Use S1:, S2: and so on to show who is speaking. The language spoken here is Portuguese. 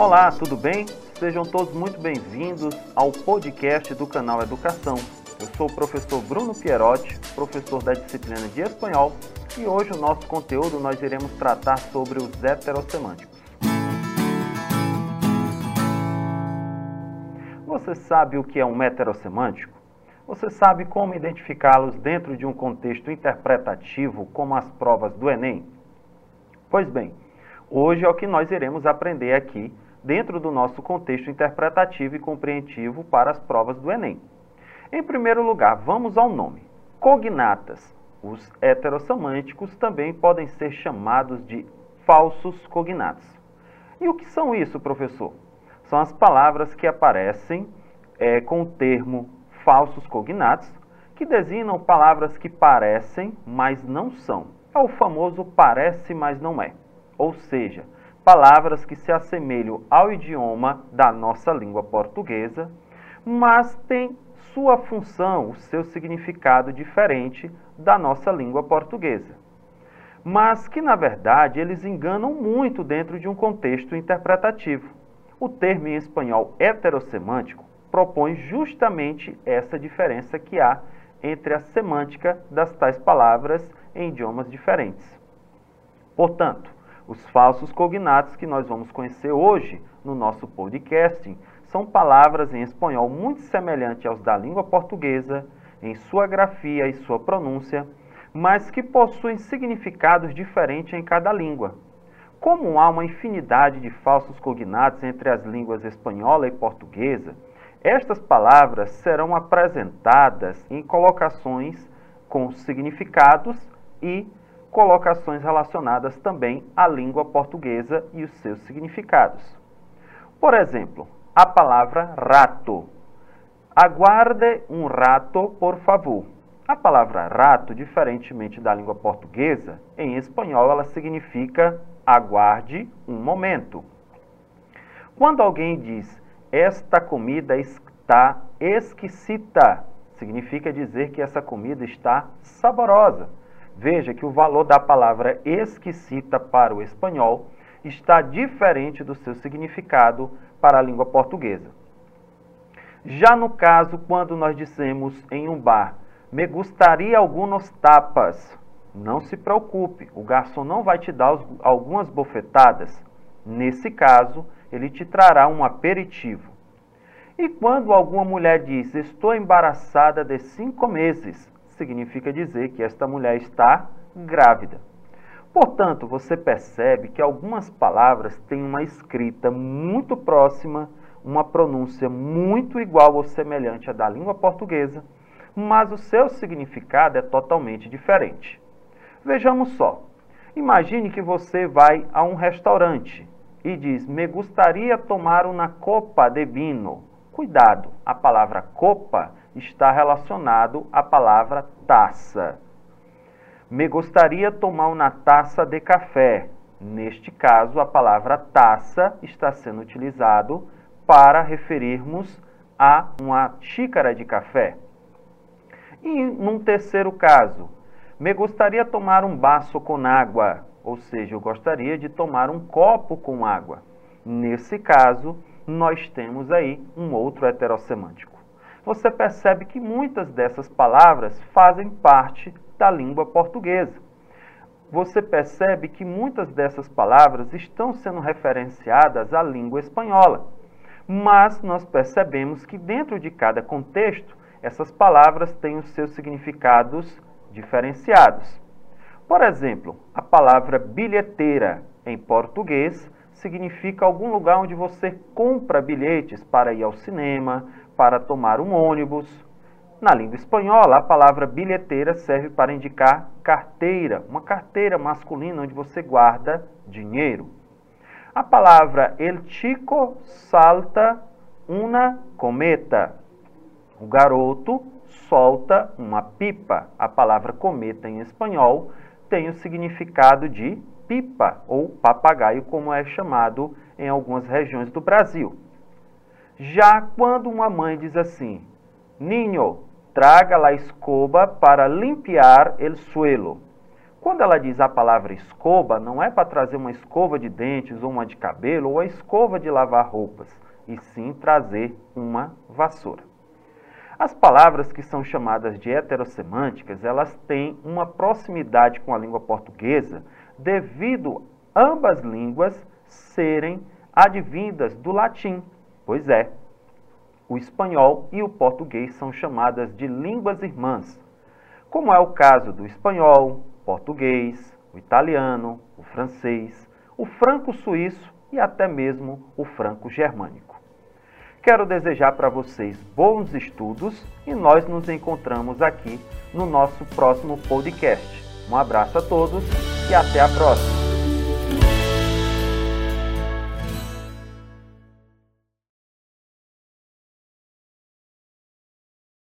S1: Olá, tudo bem? Sejam todos muito bem-vindos ao podcast do canal Educação. Eu sou o professor Bruno Pierotti, professor da disciplina de espanhol, e hoje o nosso conteúdo nós iremos tratar sobre os heterossemânticos. Você sabe o que é um heterossemântico? Você sabe como identificá-los dentro de um contexto interpretativo, como as provas do Enem? Pois bem, hoje é o que nós iremos aprender aqui, dentro do nosso contexto interpretativo e compreensivo para as provas do Enem. Em primeiro lugar, vamos ao nome. Cognatas. Os heterossemânticos também podem ser chamados de falsos cognatos. E o que são isso, professor? São as palavras que aparecem é, com o termo falsos cognatos, que designam palavras que parecem, mas não são. É o famoso parece, mas não é. Ou seja, palavras que se assemelham ao idioma da nossa língua portuguesa, mas têm sua função, o seu significado diferente da nossa língua portuguesa. Mas que, na verdade, eles enganam muito dentro de um contexto interpretativo. O termo em espanhol heterossemântico propõe justamente essa diferença que há entre a semântica das tais palavras em idiomas diferentes. Portanto, os falsos cognatos que nós vamos conhecer hoje no nosso podcast são palavras em espanhol muito semelhantes aos da língua portuguesa, em sua grafia e sua pronúncia, mas que possuem significados diferentes em cada língua. Como há uma infinidade de falsos cognatos entre as línguas espanhola e portuguesa, estas palavras serão apresentadas em colocações com significados e colocações relacionadas também à língua portuguesa e os seus significados. Por exemplo, a palavra rato. Aguarde um rato, por favor. A palavra rato, diferentemente da língua portuguesa, em espanhol ela significa aguarde um momento. Quando alguém diz esta comida está exquisita. Significa dizer que essa comida está saborosa. Veja que o valor da palavra exquisita para o espanhol está diferente do seu significado para a língua portuguesa. Já no caso, quando nós dissemos em um bar, me gostaria alguns tapas, não se preocupe, o garçom não vai te dar algumas bofetadas. Nesse caso, ele te trará um aperitivo. E quando alguma mulher diz, estou embaraçada de cinco meses, significa dizer que esta mulher está grávida. Portanto, você percebe que algumas palavras têm uma escrita muito próxima, uma pronúncia muito igual ou semelhante à da língua portuguesa, mas o seu significado é totalmente diferente. Vejamos só. Imagine que você vai a um restaurante e diz: Me gostaria tomar uma copa de vinho. Cuidado, a palavra copa está relacionado à palavra taça. Me gostaria tomar uma taça de café. Neste caso, a palavra taça está sendo utilizado para referirmos a uma xícara de café. E num terceiro caso, me gostaria tomar um baço com água ou seja, eu gostaria de tomar um copo com água. Nesse caso, nós temos aí um outro heterossemântico. Você percebe que muitas dessas palavras fazem parte da língua portuguesa. Você percebe que muitas dessas palavras estão sendo referenciadas à língua espanhola. Mas nós percebemos que dentro de cada contexto, essas palavras têm os seus significados diferenciados. Por exemplo, a palavra bilheteira em português significa algum lugar onde você compra bilhetes para ir ao cinema, para tomar um ônibus. Na língua espanhola, a palavra bilheteira serve para indicar carteira, uma carteira masculina onde você guarda dinheiro. A palavra el chico salta una cometa. O garoto solta uma pipa. A palavra cometa em espanhol tem o significado de pipa ou papagaio, como é chamado em algumas regiões do Brasil. Já quando uma mãe diz assim: Ninho, traga la escoba para limpiar el suelo. Quando ela diz a palavra escova, não é para trazer uma escova de dentes ou uma de cabelo ou a escova de lavar roupas, e sim trazer uma vassoura. As palavras que são chamadas de heterossemânticas, elas têm uma proximidade com a língua portuguesa devido ambas línguas serem advindas do latim. Pois é, o espanhol e o português são chamadas de línguas irmãs, como é o caso do espanhol, português, o italiano, o francês, o franco-suíço e até mesmo o franco-germânico. Quero desejar para vocês bons estudos e nós nos encontramos aqui no nosso próximo podcast. Um abraço a todos e até a próxima!